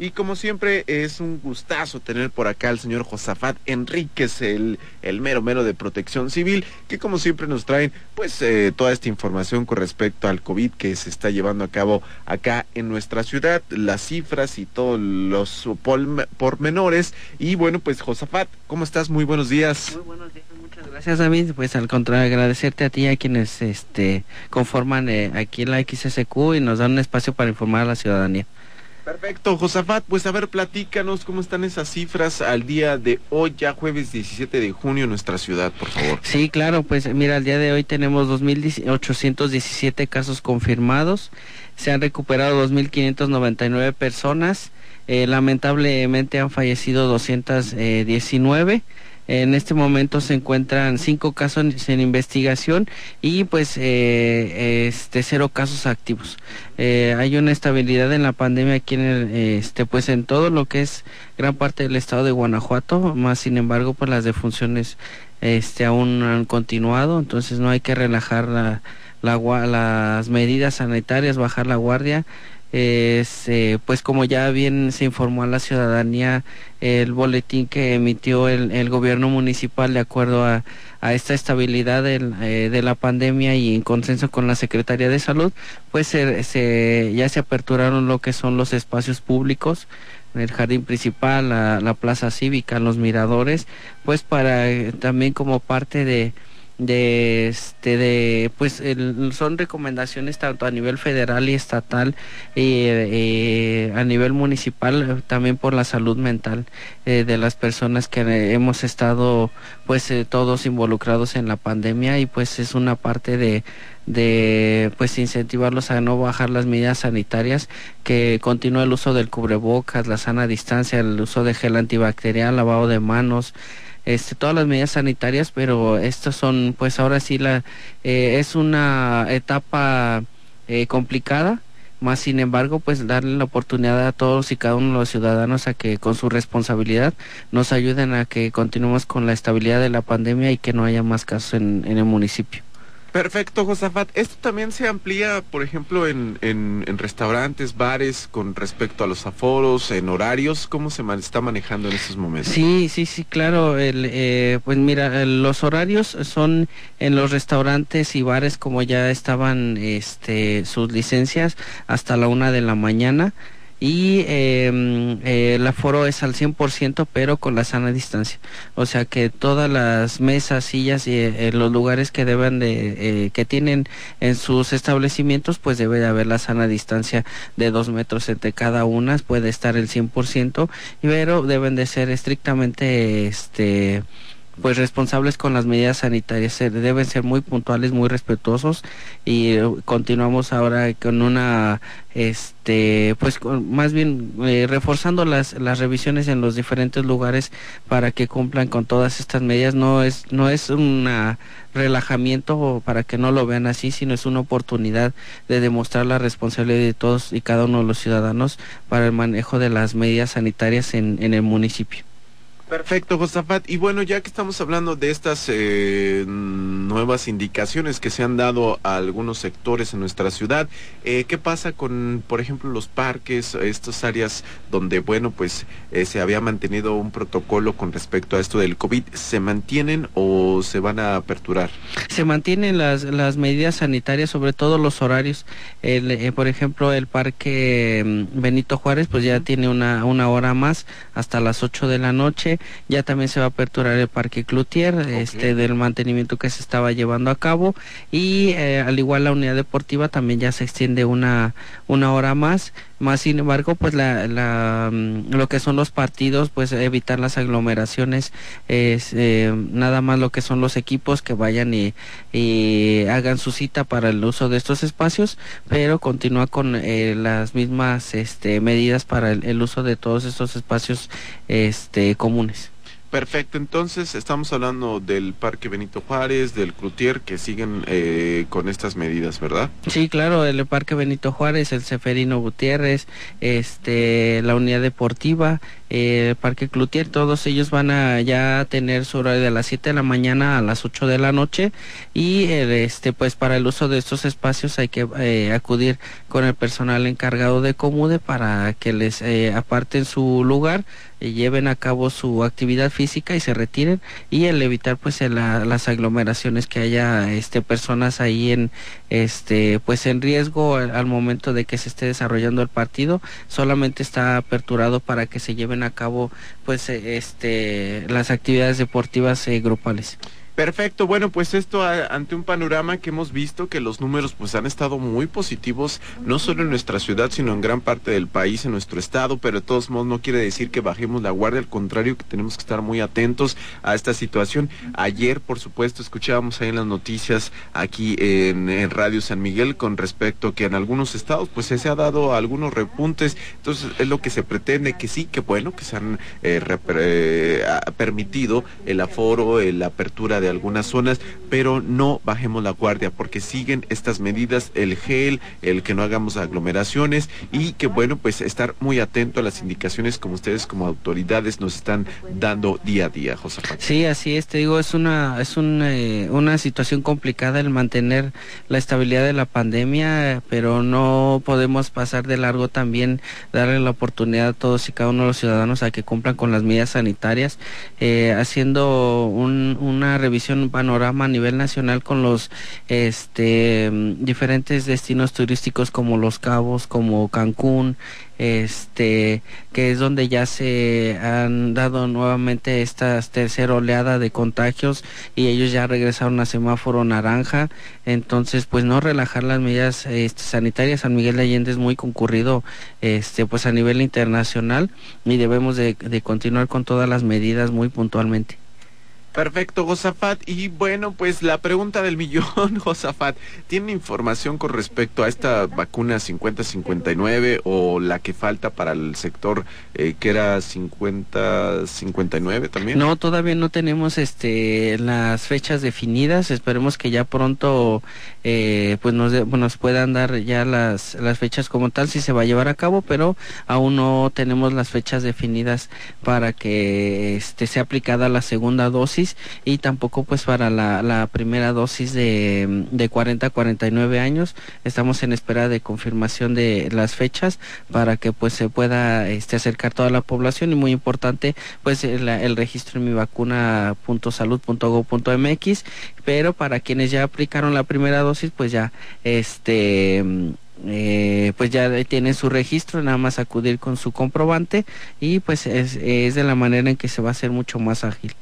Y como siempre, es un gustazo tener por acá al señor Josafat Enríquez, el, el mero mero de protección civil, que como siempre nos traen pues eh, toda esta información con respecto al COVID que se está llevando a cabo acá en nuestra ciudad, las cifras y todos los pormenores. Y bueno, pues Josafat, ¿cómo estás? Muy buenos días. Muy buenos días, muchas gracias David. Pues al contrario, agradecerte a ti y a quienes este, conforman eh, aquí la XSQ y nos dan un espacio para informar a la ciudadanía. Perfecto, Josafat, pues a ver, platícanos cómo están esas cifras al día de hoy, ya jueves 17 de junio en nuestra ciudad, por favor. Sí, claro, pues mira, al día de hoy tenemos 2.817 casos confirmados, se han recuperado 2.599 personas, eh, lamentablemente han fallecido 219. En este momento se encuentran cinco casos en investigación y pues eh, este cero casos activos. Eh, hay una estabilidad en la pandemia aquí en el, este pues en todo lo que es gran parte del estado de Guanajuato, más sin embargo pues las defunciones este aún han continuado, entonces no hay que relajar la, la, las medidas sanitarias, bajar la guardia eh, pues como ya bien se informó a la ciudadanía el boletín que emitió el, el gobierno municipal de acuerdo a, a esta estabilidad del, eh, de la pandemia y en consenso con la Secretaría de Salud, pues se, se, ya se aperturaron lo que son los espacios públicos, el jardín principal, la, la plaza cívica, los miradores, pues para eh, también como parte de de este de pues son recomendaciones tanto a nivel federal y estatal y eh, a nivel municipal también por la salud mental eh, de las personas que hemos estado pues eh, todos involucrados en la pandemia y pues es una parte de de pues incentivarlos a no bajar las medidas sanitarias que continúa el uso del cubrebocas la sana distancia el uso de gel antibacterial lavado de manos este, todas las medidas sanitarias, pero estas son, pues ahora sí, la, eh, es una etapa eh, complicada, más sin embargo, pues darle la oportunidad a todos y cada uno de los ciudadanos a que con su responsabilidad nos ayuden a que continuemos con la estabilidad de la pandemia y que no haya más casos en el municipio. Perfecto, Josafat. Esto también se amplía, por ejemplo, en, en, restaurantes, bares, con respecto a los aforos, en horarios. ¿Cómo se está manejando en estos momentos? Sí, sí, sí, claro. Eh, pues mira, los horarios son en los restaurantes y bares como ya estaban este, sus licencias hasta la una de la mañana y em, eh, el aforo es al 100% pero con la sana distancia. O sea que todas las mesas sillas y eh, los lugares que deben de eh, que tienen en sus establecimientos pues debe de haber la sana distancia de dos metros entre cada una puede estar el 100% pero deben de ser estrictamente este pues responsables con las medidas sanitarias. Deben ser muy puntuales muy respetuosos y eh, continuamos ahora con una este pues más bien eh, reforzando las las revisiones en los diferentes lugares para que cumplan con todas estas medidas. No es no es un relajamiento para que no lo vean así sino es una oportunidad de demostrar la responsabilidad de todos y cada uno de los ciudadanos para el manejo de las medidas sanitarias en, en el municipio Perfecto, Josafat. Y bueno, ya que estamos hablando de estas eh, nuevas indicaciones que se han dado a algunos sectores en nuestra ciudad, eh, ¿qué pasa con, por ejemplo, los parques, estas áreas donde, bueno, pues eh, se había mantenido un protocolo con respecto a esto del COVID? ¿Se mantienen o se van a aperturar? Se mantienen las, las medidas sanitarias, sobre todo los horarios. El, por ejemplo, el parque mm, Benito Juárez, pues ya tiene una, una hora más, hasta las 8 de la noche ya también se va a aperturar el Parque Cloutier, este del mantenimiento que se estaba llevando a cabo. Y eh, al igual la unidad deportiva también ya se extiende una, una hora más más sin embargo pues la, mm, lo que son los partidos pues evitar las aglomeraciones es eh, nada más lo que son los equipos que vayan y, hagan su cita para el uso de estos espacios pero continúa con eh, las mismas este medidas para el, el, uso de todos estos espacios este comunes Perfecto, entonces estamos hablando del Parque Benito Juárez, del Cloutier, que siguen eh, con estas medidas, ¿verdad? Sí, claro, el Parque Benito Juárez, el Seferino Gutiérrez, este, la Unidad Deportiva eh, Parque Cloutier, todos ellos van a ya tener su horario de las 7 de la mañana a las 8 de la noche y este pues para el uso de estos espacios hay que eh, acudir con el personal encargado de Comude para que les eh, aparten su lugar lleven a cabo su actividad física y se retiren y el evitar pues las aglomeraciones que haya este personas ahí en este pues en riesgo al, momento de que se esté desarrollando el partido solamente está aperturado para que se lleven a cabo pues este las actividades deportivas eh, grupales Perfecto, bueno, pues esto ante un panorama que hemos visto que los números pues han estado muy positivos, no solo en nuestra ciudad, sino en gran parte del país, en nuestro estado, pero de todos modos no quiere decir que bajemos la guardia, al contrario que tenemos que estar muy atentos a esta situación. Ayer, por supuesto, escuchábamos ahí en las noticias aquí en, Radio San Miguel con respecto que en algunos estados pues se ha dado algunos repuntes, entonces es lo que se pretende que sí, que bueno, que se han eh, eh, permitido el aforo, la apertura de algunas zonas, pero no bajemos la guardia porque siguen estas medidas, el gel, el que no hagamos aglomeraciones y que bueno, pues estar muy atento a las indicaciones como ustedes como autoridades nos están dando día a día, José. Sí, así es, te digo, es una es eh, una situación complicada el mantener la estabilidad de la pandemia, pero no podemos pasar de largo también darle la oportunidad a todos y cada uno de los ciudadanos a que cumplan con las medidas sanitarias, eh, haciendo una revisión un panorama a nivel nacional con los este diferentes destinos turísticos como Los Cabos, como Cancún, este que es donde ya se han dado nuevamente esta tercera oleada de contagios y ellos ya regresaron a semáforo naranja. Entonces pues no relajar las medidas este, sanitarias. San Miguel de Allende es muy concurrido este pues a nivel internacional y debemos de continuar con todas las medidas muy puntualmente Perfecto, Josafat. Y bueno, pues la pregunta del millón, Josafat, ¿tiene información con respecto a esta vacuna 50-59 o la que falta para el sector eh, que era 50-59 también? No, todavía no tenemos este las fechas definidas. Esperemos que ya pronto eh, pues nos, nos puedan dar ya las, las fechas como tal si se va a llevar a cabo, pero aún no tenemos las fechas definidas para que este, sea aplicada la segunda dosis y tampoco pues para la, primera dosis de, de 40 a 49 años. Estamos en espera de confirmación de las fechas para que pues se pueda este, acercar toda la población y muy importante pues el, el registro en mi vacuna.salud.gov.mx pero para quienes ya aplicaron la primera dosis pues ya este eh, pues ya tienen su registro, nada más acudir con su comprobante y pues es, es de la manera en que se va a hacer mucho más ágil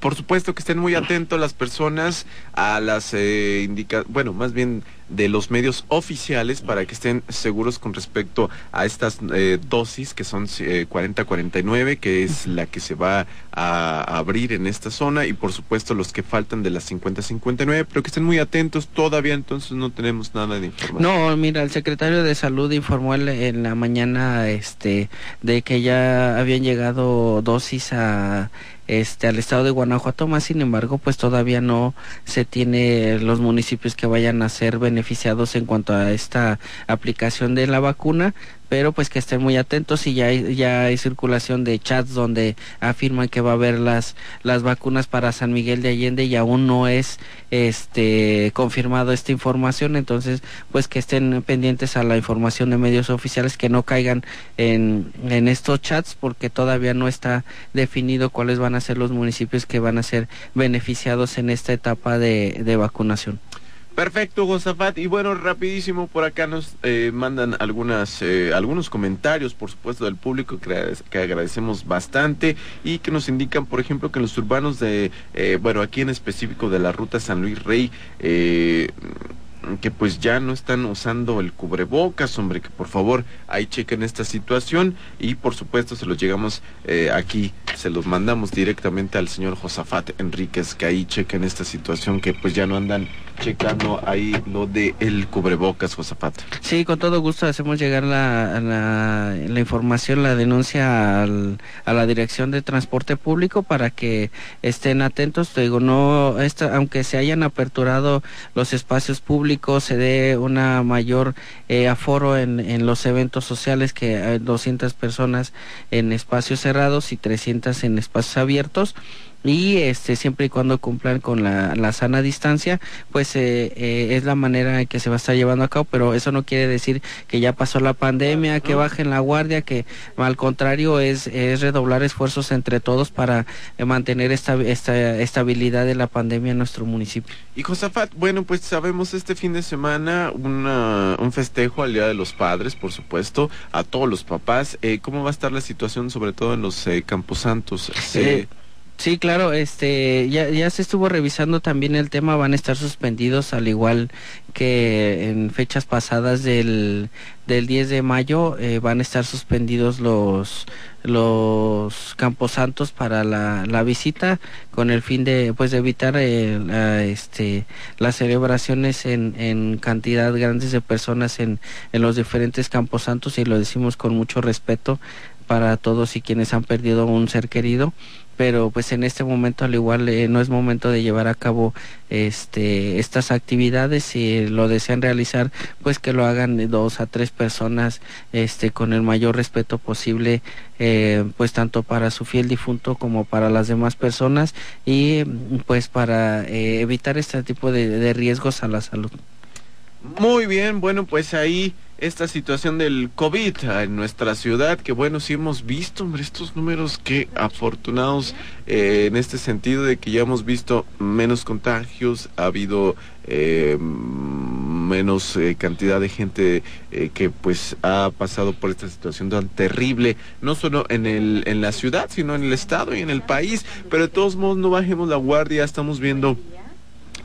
por supuesto que estén muy atentos las personas a las eh, indica bueno, más bien de los medios oficiales para que estén seguros con respecto a estas eh, dosis que son 40-49, eh, que es la que se va a, abrir en esta zona, y por supuesto los que faltan de las 50-59, pero que estén muy atentos, todavía entonces no tenemos nada de información. No, mira, el secretario de Salud informó en la mañana este de que ya habían llegado dosis a este al estado de Guanajuato, más sin embargo, pues todavía no se tiene los municipios que vayan a ser beneficiados en cuanto a esta aplicación de la vacuna pero pues que estén muy atentos y ya hay, ya hay circulación de chats donde afirman que va a haber las las vacunas para San Miguel de Allende y aún no es este confirmado esta información entonces pues que estén pendientes a la información de medios oficiales que no caigan en, en estos chats porque todavía no está definido cuáles van a ser los municipios que van a ser beneficiados en esta etapa de, de vacunación. Perfecto, Josafat. Y bueno, rapidísimo, por acá nos eh, mandan eh, algunos comentarios, por supuesto, del público que, que, agradecemos bastante y que nos indican, por ejemplo, que los urbanos de, eh, bueno, aquí en específico de la ruta San Luis Rey, que pues ya no están usando el cubrebocas, hombre, que por favor ahí chequen esta situación y por supuesto se los llegamos aquí, se los mandamos directamente al señor Josafat Enríquez, que ahí chequen esta situación, que pues ya no andan checando ahí lo de el cubrebocas, Josafat. Sí, con todo gusto hacemos llegar la, la, información, la denuncia a la Dirección de Transporte Público para que estén atentos. Te digo, no, esta, aunque se hayan aperturado los espacios públicos, público, se dé una mayor eh, aforo en, en, los eventos sociales, que 200 personas en espacios cerrados y 300 en espacios abiertos y este siempre y cuando cumplan con la, la sana distancia pues eh, eh, es la manera en que se va a estar llevando a cabo pero eso no quiere decir que ya pasó la pandemia que bajen la guardia que al contrario es, es redoblar esfuerzos entre todos para eh, mantener esta, esta estabilidad de la pandemia en nuestro municipio. Y Josafat bueno pues sabemos este fin de semana una, un festejo al día de los padres por supuesto a todos los papás. Cómo va a estar la situación sobre todo en los camposantos sí Sí, claro, este, ya, ya se estuvo revisando también el tema, van a estar suspendidos al igual que en fechas pasadas del, del 10 de mayo eh, van a estar suspendidos los los camposantos para la, la visita con el fin de pues de evitar eh, este las celebraciones en, en cantidad grandes de personas en, en los diferentes camposantos y lo decimos con mucho respeto para todos y quienes han perdido un ser querido pero pues en este momento al igual eh, no es momento de llevar a cabo este estas actividades. Si lo desean realizar pues que lo hagan dos a tres personas este con el mayor respeto posible eh, pues tanto para su fiel difunto como para las demás personas y pues para eh, evitar este tipo de, de riesgos a la salud. Muy bien bueno pues ahí esta situación del COVID en nuestra ciudad, que bueno, sí hemos visto, hombre, estos números que afortunados eh, en este sentido de que ya hemos visto menos contagios, ha habido eh, menos eh, cantidad de gente que pues ha pasado por esta situación tan terrible, no solo en, el, en la ciudad, sino en el estado y en el país, pero de todos modos no bajemos la guardia, estamos viendo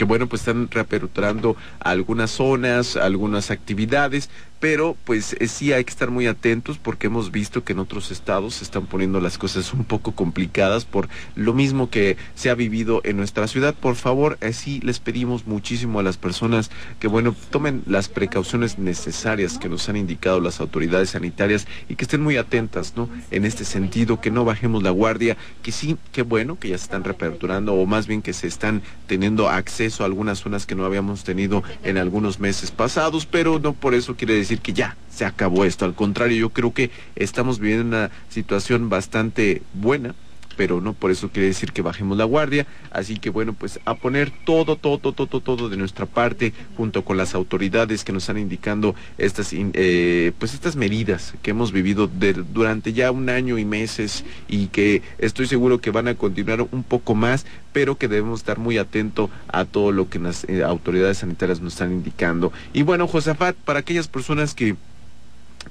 que bueno, pues están reaperturando algunas zonas, algunas actividades, pero pues eh, sí hay que estar muy atentos porque hemos visto que en otros estados se están poniendo las cosas un poco complicadas por lo mismo que se ha vivido en nuestra ciudad. Por favor, así les pedimos muchísimo a las personas que bueno, tomen las precauciones necesarias que nos han indicado las autoridades sanitarias y que estén muy atentas, ¿no? En este sentido, que no bajemos la guardia, que sí, qué bueno que ya se están reaperturando o más bien que se están teniendo acceso a algunas zonas que no habíamos tenido en algunos meses pasados, pero no por eso quiere decir decir que ya se acabó esto. Al contrario, yo creo que estamos viviendo una situación bastante buena pero no por eso quiere decir que bajemos la guardia. Así que bueno, pues a poner todo, todo, todo, todo, todo de nuestra parte, junto con las autoridades que nos están indicando estas, eh, pues estas medidas que hemos vivido durante ya un año y meses y que estoy seguro que van a continuar un poco más, pero que debemos estar muy atentos a todo lo que las eh, autoridades sanitarias nos están indicando. Y bueno, Josafat, para aquellas personas que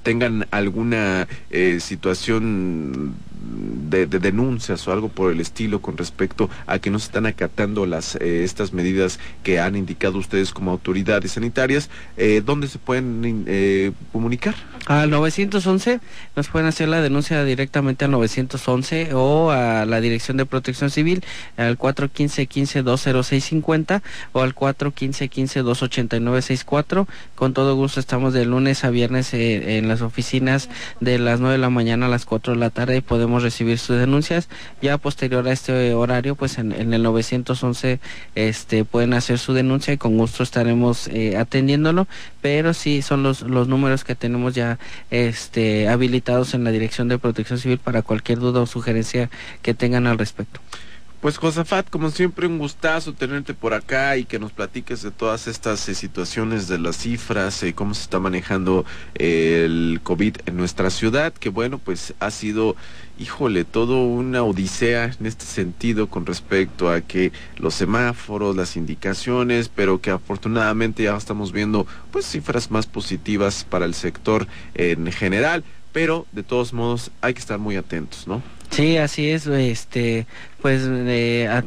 tengan alguna eh, situación de, denuncias o algo por el estilo con respecto a que no se están acatando las eh, estas medidas que han indicado ustedes como autoridades sanitarias, eh, ¿dónde se pueden eh, comunicar? Al 911 nos pueden hacer la denuncia directamente al 911 o a la Dirección de Protección Civil al 415-15-20650 o al 415-15-28964. Con todo gusto estamos de lunes a viernes en las oficinas de las 9 de la mañana a las 4 de la tarde y podemos recibir sus denuncias. Ya posterior a este horario, pues en, el 911 este, pueden hacer su denuncia y con gusto estaremos eh, atendiéndolo, pero sí son los, los números que tenemos ya este, habilitados en la Dirección de Protección Civil para cualquier duda o sugerencia que tengan al respecto. Pues Josafat, como siempre un gustazo tenerte por acá y que nos platiques de todas estas eh, situaciones de las cifras, y cómo se está manejando eh, el COVID en nuestra ciudad, que bueno, pues ha sido, híjole, todo una odisea en este sentido con respecto a que los semáforos, las indicaciones, pero que afortunadamente ya estamos viendo pues cifras más positivas para el sector en general, pero de todos modos hay que estar muy atentos, ¿no? Sí, así es, este, pues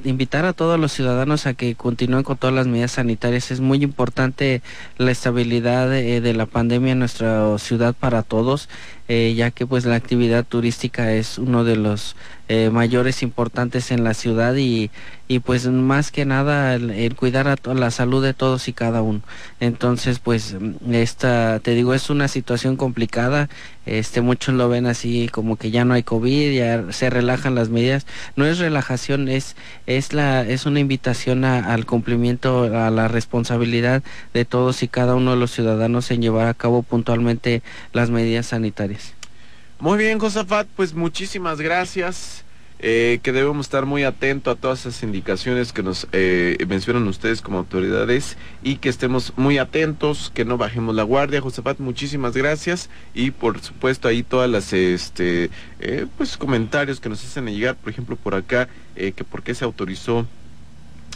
invitar a todos los ciudadanos a que continúen con todas las medidas sanitarias. Es muy importante la estabilidad de, la pandemia en nuestra ciudad para todos. eh, ya que pues la actividad turística es uno de los eh, mayores importantes en la ciudad y, y pues más que nada el, cuidar a la salud de todos y cada uno. Entonces pues esta, te digo, es una situación complicada, este muchos lo ven así como que ya no hay COVID, ya se relajan las medidas. No es relajación, es, es, la, es una invitación al cumplimiento, a la responsabilidad de todos y cada uno de los ciudadanos en llevar a cabo puntualmente las medidas sanitarias. Muy bien, Josafat, pues muchísimas gracias. Eh, que debemos estar muy atentos a todas esas indicaciones que nos eh, mencionan ustedes como autoridades y que estemos muy atentos, que no bajemos la guardia. Josafat, muchísimas gracias y por supuesto ahí todas las este eh, pues comentarios que nos hacen llegar, por ejemplo por acá que por qué se autorizó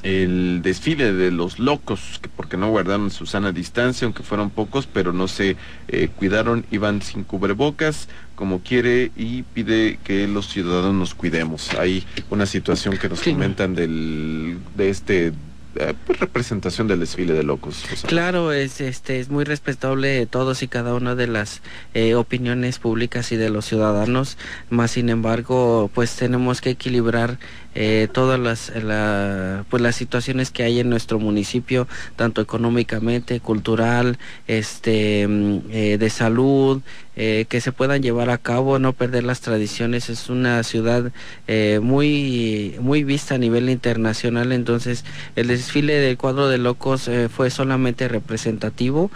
el desfile de los locos, que porque no guardaron su sana distancia, aunque fueron pocos, pero no se eh, cuidaron, iban sin cubrebocas, como quiere, y pide que los ciudadanos nos cuidemos. Hay una situación que nos comentan del, de este eh, pues, representación del desfile de locos. Claro, es este es muy respetable todos y cada una de las eh, opiniones públicas y de los ciudadanos, más sin embargo, pues tenemos que equilibrar eh, todas las pues las situaciones que hay en nuestro municipio, tanto económicamente, cultural, este mm, de salud, que se puedan llevar a cabo, no perder las tradiciones. Es una ciudad muy muy vista a nivel internacional, entonces el desfile del cuadro de locos eh, fue solamente representativo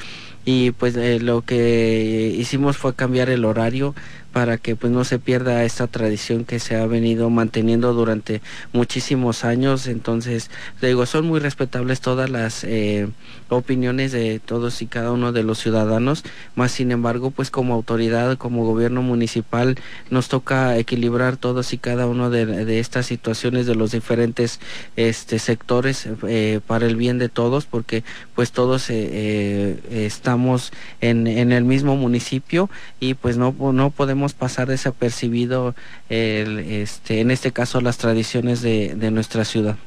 y pues eh, lo que hicimos fue cambiar el horario para que pues no se pierda esta tradición que se ha venido manteniendo durante muchísimos años. Entonces digo son muy respetables todas las eh, opiniones de todos y cada uno de los ciudadanos. Más sin embargo pues como autoridad como gobierno municipal nos toca equilibrar todos y cada uno de, estas situaciones de los diferentes este sectores eh, para el bien de todos porque pues todos eh, estamos en, en el mismo municipio y pues no no podemos pasar desapercibido el, este, en este caso las tradiciones de, de nuestra ciudad.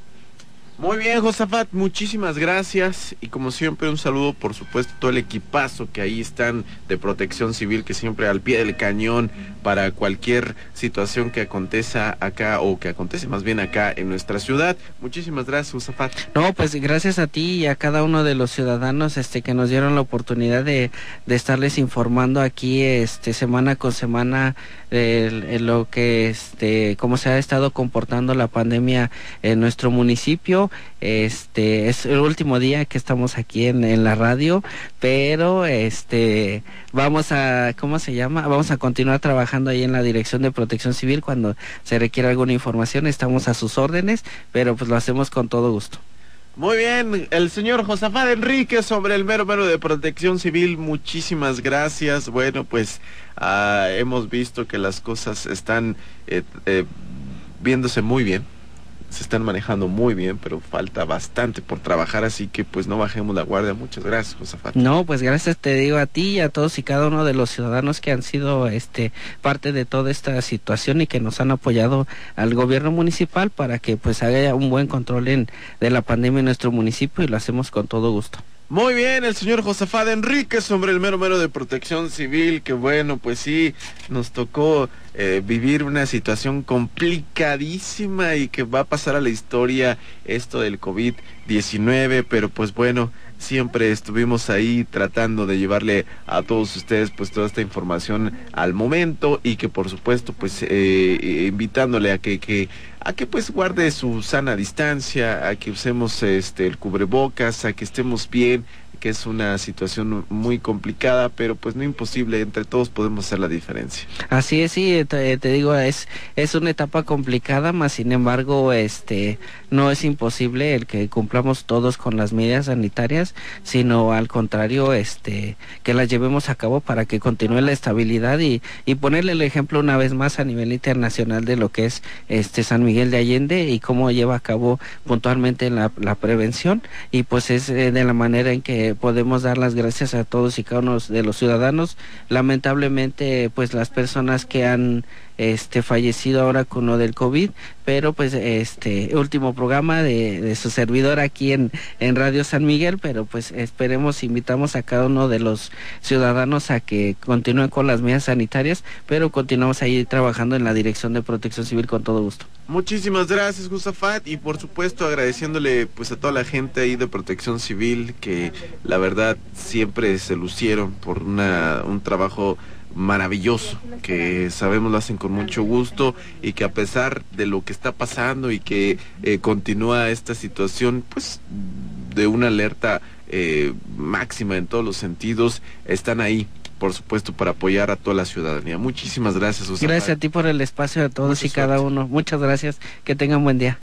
Muy bien, Josafat, muchísimas gracias y como siempre un saludo por supuesto a todo el equipazo que ahí están de protección civil que siempre al pie del cañón para cualquier situación que aconteza acá o que acontece más bien acá en nuestra ciudad. Muchísimas gracias, Josafat. No, pues gracias a ti y a cada uno de los ciudadanos este que nos dieron la oportunidad de, de estarles informando aquí este semana con semana de, lo que este cómo se ha estado comportando la pandemia en nuestro municipio este es el último día que estamos aquí en, la radio, pero este vamos a, ¿cómo se llama? Vamos a continuar trabajando ahí en la Dirección de Protección Civil cuando se requiera alguna información, estamos a sus órdenes, pero pues lo hacemos con todo gusto. Muy bien, el señor Josafat Enrique sobre el mero mero de protección civil, muchísimas gracias. Bueno, pues ah, hemos visto que las cosas están eh, eh, viéndose muy bien se están manejando muy bien, pero falta bastante por trabajar, así que pues no bajemos la guardia. Muchas gracias, Josafat. No, pues gracias te digo a ti y a todos y cada uno de los ciudadanos que han sido este parte de toda esta situación y que nos han apoyado al gobierno municipal para que pues haya un buen control en, de la pandemia en nuestro municipio y lo hacemos con todo gusto. Muy bien, el señor Josafat Enrique sobre el mero mero de protección civil, que bueno, pues sí, nos tocó eh, vivir una situación complicadísima y que va a pasar a la historia esto del COVID-19, pero pues bueno, siempre estuvimos ahí tratando de llevarle a todos ustedes pues toda esta información al momento y que por supuesto pues eh, eh, invitándole a que, que a que pues guarde su sana distancia, a que usemos este el cubrebocas, a que estemos bien, que es una situación muy complicada, pero pues no imposible, entre todos podemos hacer la diferencia. Así es, sí, te, digo, es, es una etapa complicada, más sin embargo, este, no es imposible el que cumplamos todos con las medidas sanitarias, sino al contrario, este, que las llevemos a cabo para que continúe la estabilidad y, y ponerle el ejemplo una vez más a nivel internacional de lo que es este San Miguel de Allende y cómo lleva a cabo puntualmente la, la prevención y pues es eh, de la manera en que podemos dar las gracias a todos y cada uno de los ciudadanos. Lamentablemente, pues las personas que han este fallecido ahora con lo del COVID, pero pues este último programa de, de su servidor aquí en, en Radio San Miguel, pero pues esperemos, invitamos a cada uno de los ciudadanos a que continúen con las medidas sanitarias, pero continuamos ahí trabajando en la Dirección de Protección Civil con todo gusto. Muchísimas gracias, Gustafat, y por supuesto agradeciéndole pues a toda la gente ahí de Protección Civil que la verdad siempre se lucieron por una, un trabajo maravilloso, que sabemos lo hacen con mucho gusto y que a pesar de lo que está pasando y que eh, continúa esta situación, pues de una alerta eh, máxima en todos los sentidos, están ahí por supuesto, para apoyar a toda la ciudadanía. Muchísimas gracias, Gracias a ti por el espacio a todos y cada uno. Muchas gracias. Que tengan buen día.